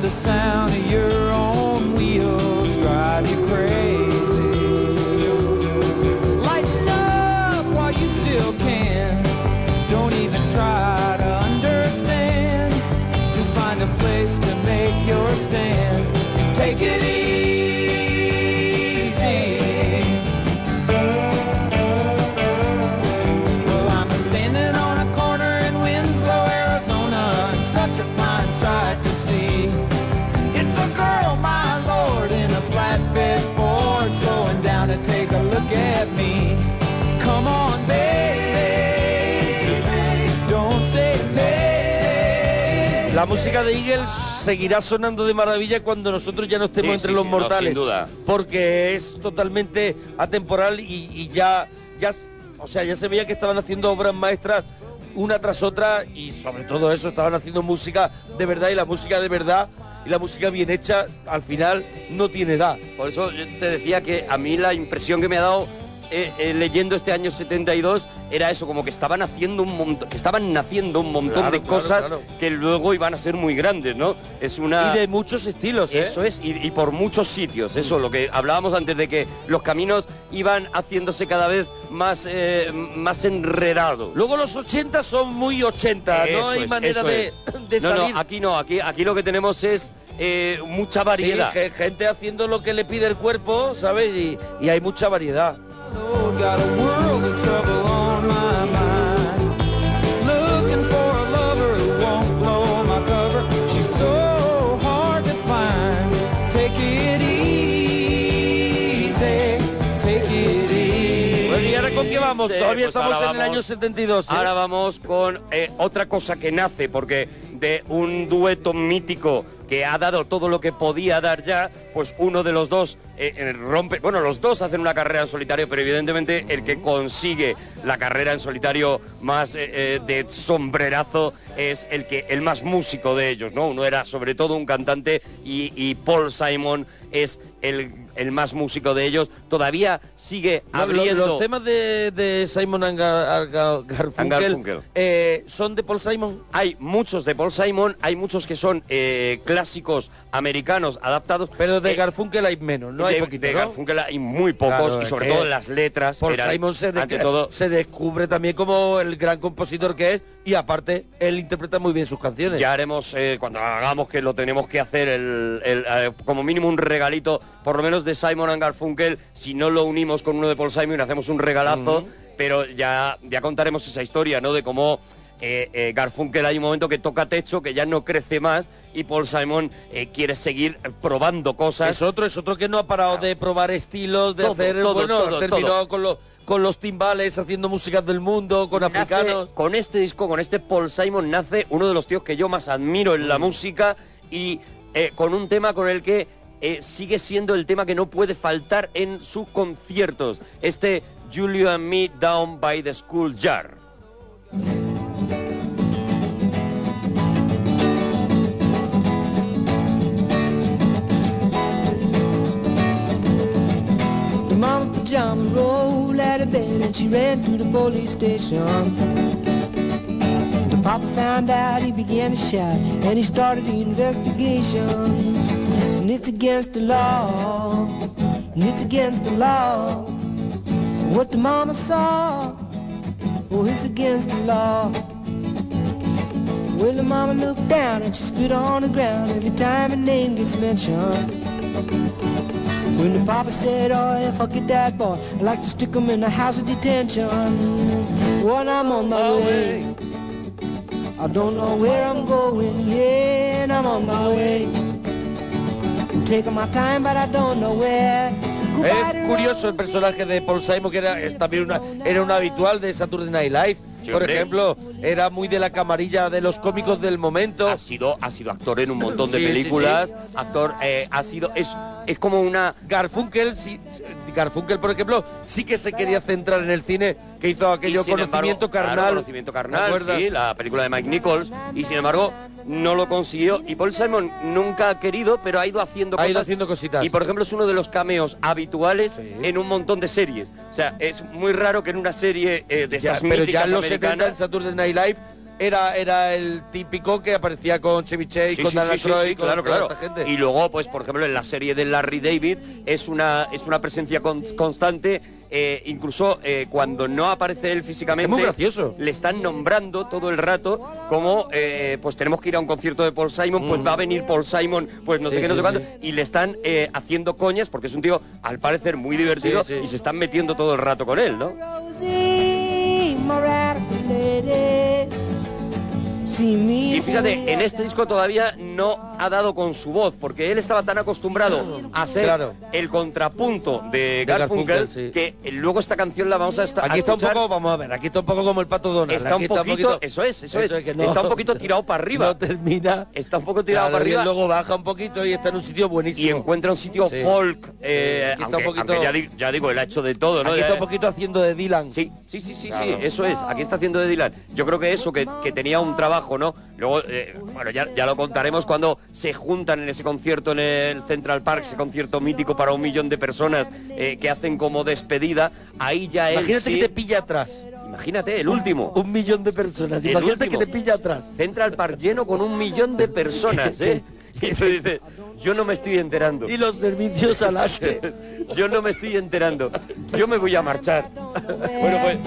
S4: the sound of your own
S2: La música de Eagles seguirá sonando de maravilla cuando nosotros ya no estemos
S1: Sí,
S2: entre
S1: sí,
S2: los
S1: sí, no,
S2: mortales.
S1: sin duda.
S2: Porque es totalmente atemporal y, y ya, ya, o sea, ya se veía que estaban haciendo obras maestras una tras otra y sobre todo eso, estaban haciendo música de verdad y la música de verdad y la música bien hecha al final no tiene edad.
S1: Por eso yo te decía que a mí la impresión que me ha dado eh, eh, leyendo este año 72 era eso, como que estaban haciendo un montón, que estaban naciendo un montón
S2: Claro,
S1: de
S2: claro,
S1: cosas
S2: claro.
S1: que luego iban a ser muy grandes, ¿no? Es una
S2: Y de muchos estilos, ¿eh?
S1: Eso es, y, y por muchos sitios, eso, lo que hablábamos antes de que los caminos iban haciéndose cada vez más, más enredados.
S2: Luego los 80 son muy 80, no hay
S1: es,
S2: manera de, de
S1: no,
S2: salir.
S1: no, aquí no, aquí, aquí lo que tenemos es eh, mucha variedad.
S2: Sí, gente haciendo lo que le pide el cuerpo, ¿sabes? Y, y hay mucha variedad.
S6: Got a world of trouble on my mind. Looking for a lover who won't blow my cover. She's so hard to find. Take it easy, take it easy.
S2: Bueno, ¿y ahora con qué vamos? Todavía
S1: pues
S2: estamos
S1: ahora
S2: en el
S1: vamos-
S2: año 72. ¿eh?
S1: Ahora vamos con eh, otra cosa que nace, porque de un dueto mítico que ha dado todo lo que podía dar ya, pues uno de los dos eh, eh, rompe, bueno, los dos hacen una carrera en solitario, pero evidentemente el que consigue la carrera en solitario más eh, de sombrerazo es el que el más músico de ellos, ¿no? Uno era sobre todo un cantante y Paul Simon es el, el más músico de ellos. Todavía sigue abriendo.
S2: los temas de, de Simon and Gar- Ar- Gar- Garfunkel,
S1: And Garfunkel.
S2: eh, son de Paul Simon.
S1: Hay muchos de Paul Simon, hay muchos que son eh, clásicos americanos adaptados.
S2: Pero de
S1: Eh,
S2: Garfunkel hay menos, no hay poquito,
S1: de
S2: ¿no?
S1: Garfunkel hay muy pocos
S2: Claro,
S1: y sobre todo las letras.
S2: Paul
S1: eran,
S2: Simon se, de-
S1: ante todo,
S2: se descubre también como el gran compositor que es y aparte él interpreta muy bien sus canciones.
S1: ya haremos, eh, cuando hagamos que lo tenemos que hacer, el, el, como mínimo un regalito, por lo menos de Simon and Garfunkel, si no lo unimos con uno de Paul Simon, hacemos un regalazo, pero ya, ya contaremos esa historia, ¿no? De cómo eh, eh, Garfunkel hay un momento que toca techo, que ya no crece más, y Paul Simon eh, quiere seguir probando cosas.
S2: Es otro, es otro que no ha parado de probar estilos, de
S1: Todo,
S2: hacer,
S1: todo,
S2: bueno,
S1: todo, todo.
S2: con los con los timbales, haciendo músicas del mundo, con
S1: Nace-
S2: africanos.
S1: con este disco, con este Paul Simon, nace uno de los tíos que yo más admiro en la música y eh, con un tema con el que eh, sigue siendo el tema que no puede faltar en sus conciertos. Este Julio and Me Down by the School Jar.
S5: Mama pajama rolled out of bed and she ran to the police station. The papa found out, he began to shout, and he started the investigation. And it's against the law, and it's against the law. What the mama saw, oh, it's against the law. Well, the mama looked down and she spit on the ground every time her name gets mentioned. When the papa said, oh, if I get that boy, I'd like to stick him in the house of detention. When I'm on my oh, way, I don't know where I'm going, yeah, and I'm on my way.
S2: Es curioso el personaje de Paul Simon, que era es también una, era un habitual de Saturday Night Live.
S1: Sí,
S2: Por
S1: hombre.
S2: ejemplo, era muy de la camarilla de los cómicos del momento.
S1: Ha sido, ha sido actor en un montón de
S2: Sí, sí,
S1: películas. Actor, eh, ha sido, es, es como una
S2: Garfunkel, sí, Garfunkel, por ejemplo, sí que se quería centrar en el cine, que hizo aquello conocimiento
S1: embargo, claro,
S2: carnal.
S1: conocimiento
S2: ¿te
S1: carnal, sí, la película de Mike Nichols. Y sin embargo, no lo consiguió. Y Paul Simon nunca ha querido, pero ha ido haciendo
S2: Ha
S1: cosas.
S2: ido haciendo cositas.
S1: Y por ejemplo, es uno de los cameos habituales en un montón de series. O sea, es muy raro que en una serie eh, de
S2: Ya,
S1: estas
S2: pero ya en los 70 en. Saturday Night Live era, era el típico que aparecía con Chevy Chase,
S1: Sí,
S2: con
S1: sí,
S2: Dana
S1: sí, sí,
S2: Troy,
S1: sí,
S2: con
S1: claro,
S2: toda
S1: claro.
S2: esta gente.
S1: Y luego, pues, por ejemplo, en la serie de Larry David es una, es una presencia con- constante, eh, incluso eh, cuando no aparece él físicamente.
S2: Es muy gracioso.
S1: Le están nombrando todo el rato como, eh, pues tenemos que ir a un concierto de Paul Simon, pues va a venir Paul Simon, pues no
S2: Mm. Sí,
S1: sé qué, no
S2: sí,
S1: sé cuánto.
S2: sí.
S1: Y le están eh, haciendo coñas porque es un tío, al parecer, muy divertido
S2: Sí, sí.
S1: y se están metiendo todo el rato con él, ¿no? Y fíjate, en este disco todavía no ha dado con su voz, porque él estaba tan acostumbrado a ser
S2: Claro.
S1: el contrapunto de Garfunkel,
S2: Garfunkel, sí.
S1: que luego esta canción la vamos a estar
S2: Aquí está un poco, vamos a ver, aquí está un poco como el pato Donald.
S1: Está un
S2: aquí
S1: poquito, eso es, eso, es,
S2: que no-
S1: está un poquito tirado para arriba.
S2: No termina.
S1: Está un poco tirado
S2: Claro,
S1: para
S2: y
S1: arriba
S2: luego baja un poquito y está en un sitio buenísimo.
S1: y encuentra un sitio
S2: Sí.
S1: folk. eh,
S2: Aquí está
S1: aunque,
S2: un poquito-
S1: ya, di- ya digo, él ha hecho de todo, ¿no?
S2: Aquí está un poquito haciendo de Dylan.
S1: Sí, sí, sí, sí,
S2: Claro.
S1: sí, eso es. Aquí está haciendo de Dylan. Yo creo que eso, que, que tenía un trabajo, ¿no? Luego, eh, bueno, ya, ya lo contaremos cuando se juntan en ese concierto en el Central Park, ese concierto mítico para un millón de personas eh, que hacen como despedida. Ahí ya él
S2: Imagínate
S1: sí-
S2: que te pilla atrás.
S1: Imagínate, el último.
S2: Un millón de personas.
S1: El
S2: Imagínate
S1: último.
S2: que te pilla atrás.
S1: Central Park lleno con un millón de personas, ¿eh? Y tú dices, yo no me estoy enterando.
S2: Y los servicios al arte.
S1: Yo no me estoy enterando. Yo me voy a marchar. Bueno, pues.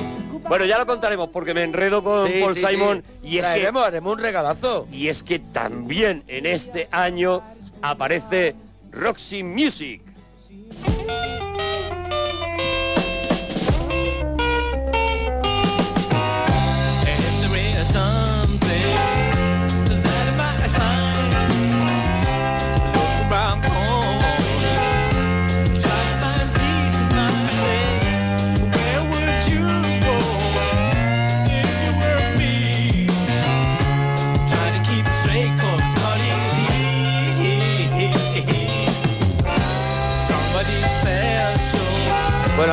S1: Bueno, ya lo contaremos porque me enredo con
S2: Sí,
S1: Paul
S2: sí,
S1: Simon
S2: sí.
S1: y es que
S2: Traeremos, haremos un regalazo.
S1: y es que también en este año aparece Roxy Music.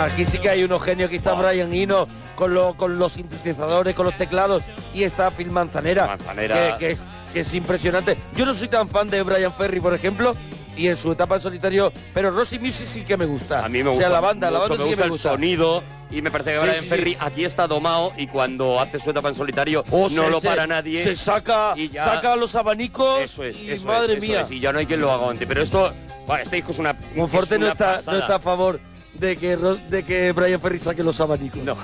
S2: Aquí sí que hay unos genios. Aquí está Brian Eno con, lo- con los sintetizadores, con los teclados. Y está Phil Manzanera,
S1: Manzanera.
S2: Que, que es, que es impresionante. Yo no soy tan fan de Brian Ferry, por ejemplo, y en su etapa en solitario, pero Rosy Music sí que me gusta.
S1: A mí me
S2: O
S1: gusta
S2: sea, la banda, la banda
S1: me
S2: sí
S1: gusta
S2: que me
S1: el sonido y me parece que Brian
S2: sí,
S1: Ferry aquí está domado y cuando hace su etapa en solitario
S2: O
S1: no
S2: se-
S1: lo
S2: se-
S1: para nadie.
S2: Se saca,
S1: y ya-
S2: saca los abanicos.
S1: Eso es,
S2: y
S1: eso
S2: madre
S1: es, eso
S2: mía.
S1: es, y ya no hay quien lo aguante. Pero esto, este disco es una.
S2: Monforte no está, no está a favor de que, de que Brian Ferry saque los abanicos.
S1: No.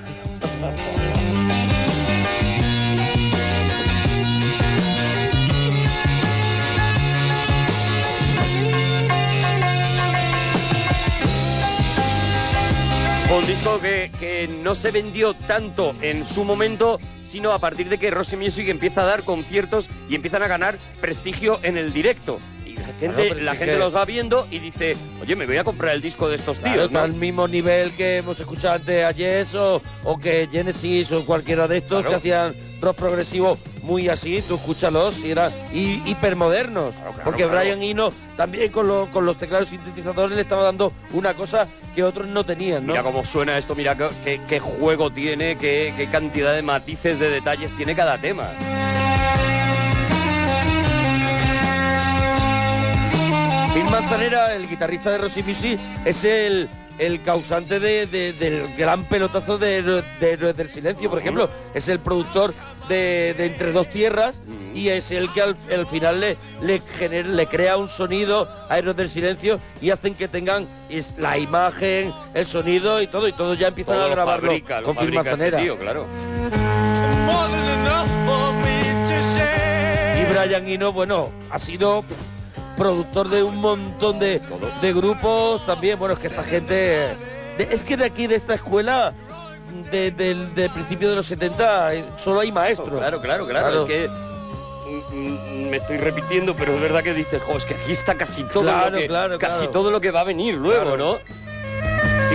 S1: Un disco que, que no se vendió tanto en su momento, sino a partir de que Rosy Music empieza a dar conciertos y empiezan a ganar prestigio en el directo. La gente,
S2: Claro, pero
S1: la
S2: sí
S1: gente
S2: que-
S1: los va viendo y dice, oye, me voy a comprar el disco de estos
S2: Claro,
S1: tíos,
S2: está
S1: ¿no?
S2: al mismo nivel que hemos escuchado antes a Yes o, o que Genesis o cualquiera de estos
S1: Claro.
S2: que hacían rock progresivo muy así, tú escúchalos y eran hi- hipermodernos. Porque. Brian Eno también con, lo- con los teclados sintetizadores le estaba dando una cosa que otros no tenían, ¿no?
S1: Mira cómo suena esto, mira qué, qué- qué juego tiene, qué, qué cantidad de matices, de detalles tiene cada tema.
S2: Phil Manzanera, el guitarrista de Rosy Music, es el, el causante de- de- del gran pelotazo de, Héroes- de del Silencio, por ejemplo. Es el productor de, de Entre Dos Tierras y es el que al, al final le, le, genera- le crea un sonido a Héroes del Silencio y hacen que tengan es, la imagen, el sonido y todo, y todos ya empiezan
S1: Todo
S2: a
S1: lo
S2: grabarlo
S1: fabrica,
S2: con Phil
S1: este
S2: Manzanera.
S1: tío, claro.
S4: To share.
S2: Y Brian Eno, bueno, ha sido pff, productor de un montón de, de grupos también. Bueno, es que esta gente... de- es que de aquí, de esta escuela, de, del del principio de los 70, eh, solo hay maestros.
S1: Claro, claro, claro.
S2: Claro.
S1: Es que mm, mm, me estoy repitiendo, pero es verdad que dices, jo, es que aquí está casi todo
S2: Claro,
S1: lo que
S2: claro,
S1: casi todo lo que va a venir luego. ¿no?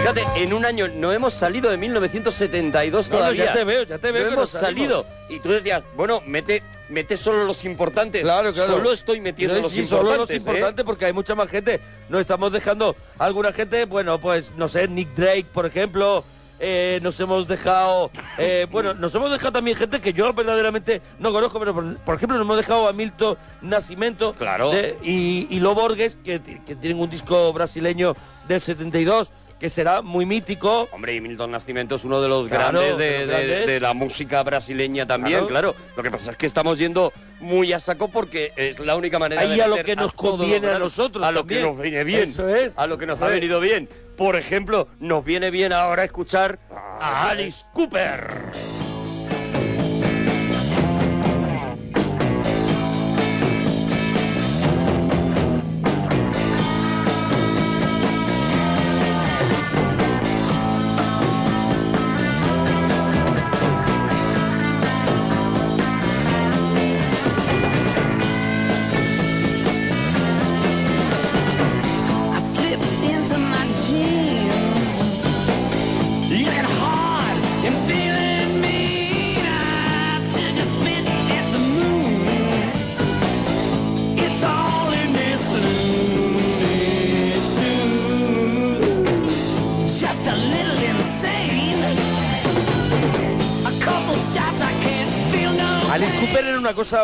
S1: Fíjate, en un año no hemos salido de 1972
S2: No, no,
S1: todavía.
S2: ya te veo, ya te veo
S1: No hemos
S2: salimos.
S1: salido. Y tú decías, bueno, mete, mete solo los importantes.
S2: Claro, claro.
S1: Solo estoy metiendo
S2: No,
S1: los
S2: sí,
S1: importantes.
S2: solo los
S1: ¿eh?
S2: importantes porque hay mucha más gente. Nos estamos dejando alguna gente, bueno, pues no sé, Nick Drake, por ejemplo. eh, nos hemos dejado, eh, bueno, nos hemos dejado también gente que yo verdaderamente no conozco, pero por, por ejemplo nos hemos dejado a Milton Nascimento
S1: Claro.
S2: de- y, y Lo Borges, que, que tienen un disco brasileño del 72, que será muy mítico.
S1: Hombre, y Milton Nascimento es uno de los
S2: Claro,
S1: grandes,
S2: de
S1: de,
S2: los
S1: de-
S2: grandes.
S1: de la música brasileña también,
S2: Claro.
S1: claro. Lo que pasa es que estamos yendo muy a saco porque es la única manera
S2: Ahí
S1: de
S2: a lo que nos conviene a nosotros
S1: A lo
S2: también.
S1: que nos viene bien.
S2: Eso es.
S1: A lo que nos ha venido bien. Por ejemplo, nos viene bien ahora escuchar
S2: Ah,
S1: a Alice Cooper.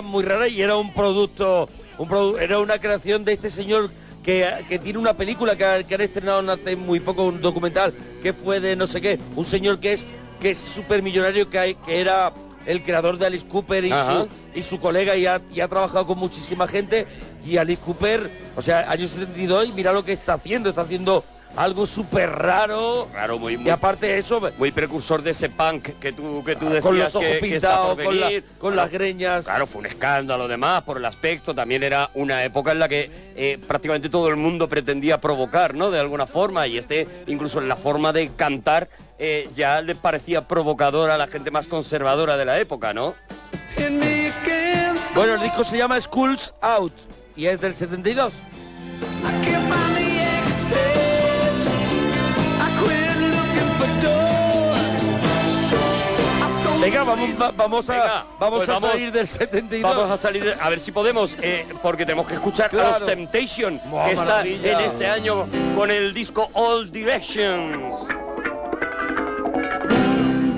S2: Muy rara y era un producto, un produ- era una creación de este señor que, que tiene una película que, ha- que han estrenado hace muy poco, un documental que fue de no sé qué, un señor que es que es súper millonario que, hay- que era el creador de Alice Cooper y,
S1: Ajá.
S2: su, y su colega y ha, y ha trabajado con muchísima gente. Y Alice Cooper, o sea, años 72 y mira lo que está haciendo, está haciendo algo súper raro.
S1: Claro, muy,
S2: Y
S1: muy,
S2: aparte de eso,
S1: muy precursor de ese punk que tú, que tú decías
S2: con los ojos
S1: que,
S2: pintados, con, la- con
S1: Claro,
S2: las greñas.
S1: Claro, fue un escándalo además por el aspecto. También era una época en la que eh, prácticamente todo el mundo pretendía provocar, ¿no? De alguna forma. Y este, incluso en la forma de cantar, eh, ya le parecía provocador a la gente más conservadora de la época, ¿no?
S2: Bueno, el disco se llama Schools Out y es del 72. Venga, vamos, va- vamos a,
S1: Venga,
S2: vamos
S1: pues
S2: a
S1: vamos-
S2: salir del 72.
S1: Vamos a salir, a ver si podemos, eh, porque tenemos que escuchar a
S2: Claro.
S1: los Temptation, que está en ese año con el disco All Directions.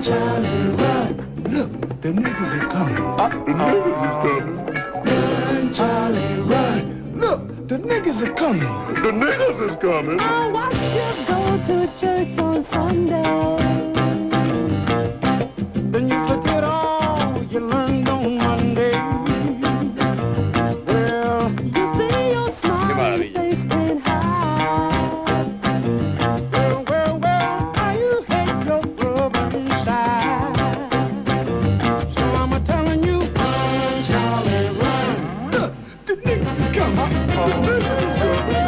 S3: Charlie, run. Look, the niggas are coming. the niggas is coming. Run, Charlie, run. Look, the niggas are coming. The niggas is coming.
S8: I watch you go to church on Sunday.
S3: Then you forget all you learned on Monday. Well,
S8: You see your smile face can hide.
S3: well, well, well, how you hate your brother inside. So I'm a telling you, run, Charlie, run. Look, the niggas oh. is coming. The niggas is coming.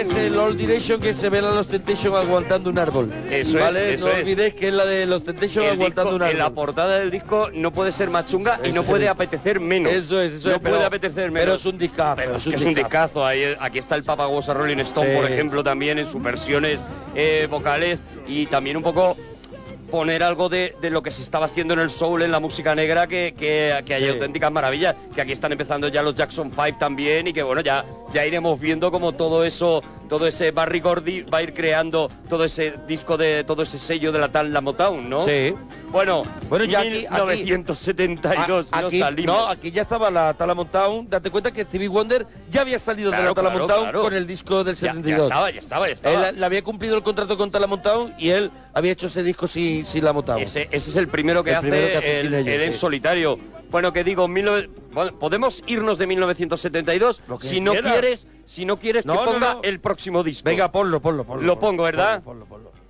S2: Es el All Direction que se ve a los Temptation aguantando un árbol.
S1: Eso es, eso
S2: no olvidéis que es la de los Temptation aguantando
S1: disco-
S2: un
S1: en la
S2: árbol.
S1: portada del disco no puede ser más chunga y no puede
S2: es.
S1: apetecer menos.
S2: Eso es, eso
S1: no
S2: es, pero-
S1: puede apetecer menos.
S2: pero es un discazo,
S1: Pero
S2: es un
S1: es un
S2: discazo.
S1: discazo. Ahí- aquí está el Papagosa Rolling Stone,
S2: Sí.
S1: por ejemplo, también en sus versiones eh, vocales y también un poco poner algo de, de lo que se estaba haciendo en el soul, en la música negra, que, que, que hay
S2: Sí.
S1: auténticas maravillas, que aquí están empezando ya los Jackson 5 también y que bueno, ya, ya iremos viendo como todo eso, todo ese Barry Gordy va a ir creando todo ese disco de, todo ese sello de la tal La Motown, ¿no?
S2: Sí.
S1: Bueno,
S2: Bueno, ya aquí- aquí-
S1: 1972
S2: A-
S1: no
S2: aquí,
S1: salimos.
S2: no, aquí ya estaba la Talamont Town. Date cuenta que Stevie Wonder ya había salido de la Talamont
S1: claro,
S2: con el disco del
S1: ya, ya
S2: 72.
S1: estaba, ya estaba, ya estaba.
S2: Él le había cumplido el contrato con Talamont Town y él había hecho ese disco sin, sin la Motown.
S1: Ese, ese es el primero que
S2: El
S1: hace,
S2: primero que hace
S1: el,
S2: sin ellos,
S1: el en solitario. Bueno, que digo, 19 bueno, podemos irnos de 1972
S2: Lo que
S1: si no quieres, si no quieres
S2: No,
S1: que ponga
S2: no.
S1: el próximo disco.
S2: Venga, ponlo, ponlo, ponlo.
S1: Lo pongo, ¿verdad?
S2: Ponlo, ponlo, ponlo.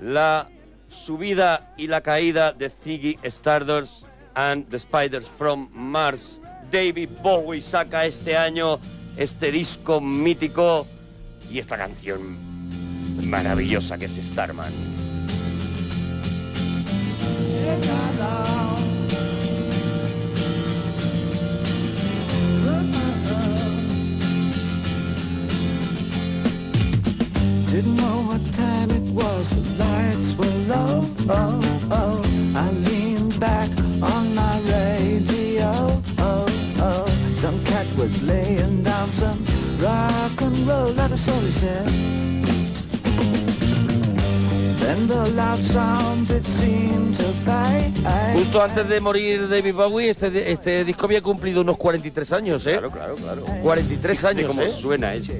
S1: La subida y la caída de Ziggy Stardust and the Spiders from Mars. David Bowie saca este año este disco mítico y esta canción maravillosa que es Starman.
S2: Justo antes de morir David Bowie, este, este disco había cumplido unos 43 años, ¿eh?
S1: Claro, claro, claro.
S2: 43
S1: De
S2: años,
S1: cómo
S2: ¿eh?
S1: suena esto.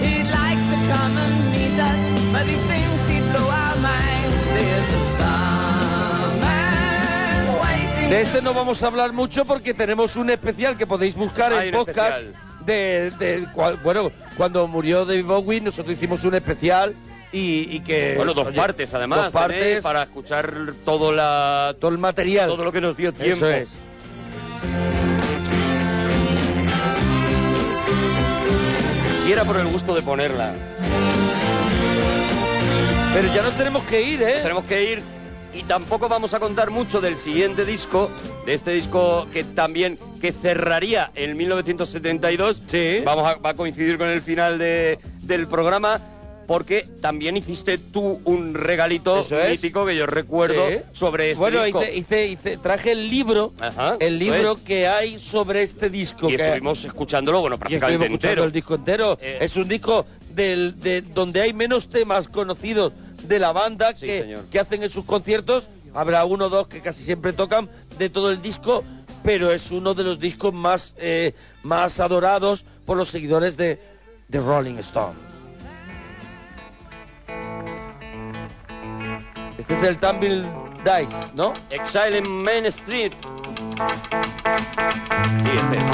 S5: He'd like to come and meet us, but he thinks
S2: De este no vamos a hablar mucho porque tenemos un especial que podéis buscar
S1: Hay
S2: en podcast. De, de cua- bueno, cuando murió David Bowie, nosotros hicimos un especial y, y que.
S1: Bueno, dos
S2: oye,
S1: partes además,
S2: Dos partes
S1: para escuchar todo la
S2: todo el material.
S1: todo lo que nos dio tiempo.
S2: Eso es.
S1: Si era por el gusto de ponerla.
S2: Pero ya nos tenemos que ir, ¿eh?
S1: Tenemos que ir Y tampoco vamos a contar mucho del siguiente disco, de este disco que también que cerraría en 1972. Vamos a, va a coincidir con el final de- del programa. Porque también hiciste tú un regalito
S2: Eso es.
S1: mítico que yo recuerdo
S2: Sí.
S1: sobre este
S2: bueno,
S1: disco.
S2: hice, hice- hice- traje el libro,
S1: Ajá,
S2: el libro
S1: pues.
S2: que hay sobre este disco.
S1: Y
S2: que-
S1: estuvimos escuchándolo, bueno,
S2: y
S1: prácticamente
S2: escuchando
S1: entero.
S2: el disco entero.
S1: Eh.
S2: Es un disco del, de, donde hay menos temas conocidos de la banda que,
S1: señor.
S2: que hacen en sus conciertos. Habrá uno o dos que casi siempre tocan de todo el disco, pero es uno de los discos más, eh, más adorados por los seguidores de, de Rolling Stones. Este es el Tumble Dice, ¿no?
S1: Exile en Main Street. Sí, este es.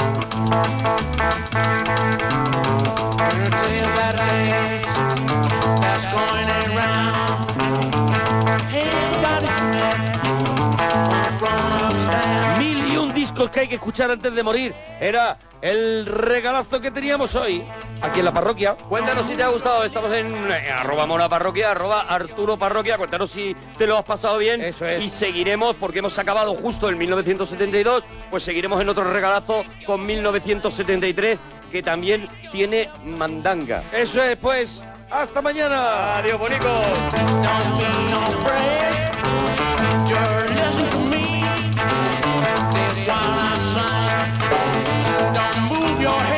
S2: Mil y un discos que hay que escuchar antes de morir. Era el regalazo que teníamos hoy aquí en la parroquia.
S1: Cuéntanos si te ha gustado. Estamos en eh, arroba mona parroquia, arroba Arturo parroquia. Cuéntanos si te lo has pasado bien.
S2: Eso es.
S1: Y seguiremos, porque hemos acabado justo en 1972, pues seguiremos en otro regalazo con 1973, que también tiene mandanga.
S2: Eso es, pues. Hasta mañana.
S1: Adiós, bonico. I.
S6: Don't move your head.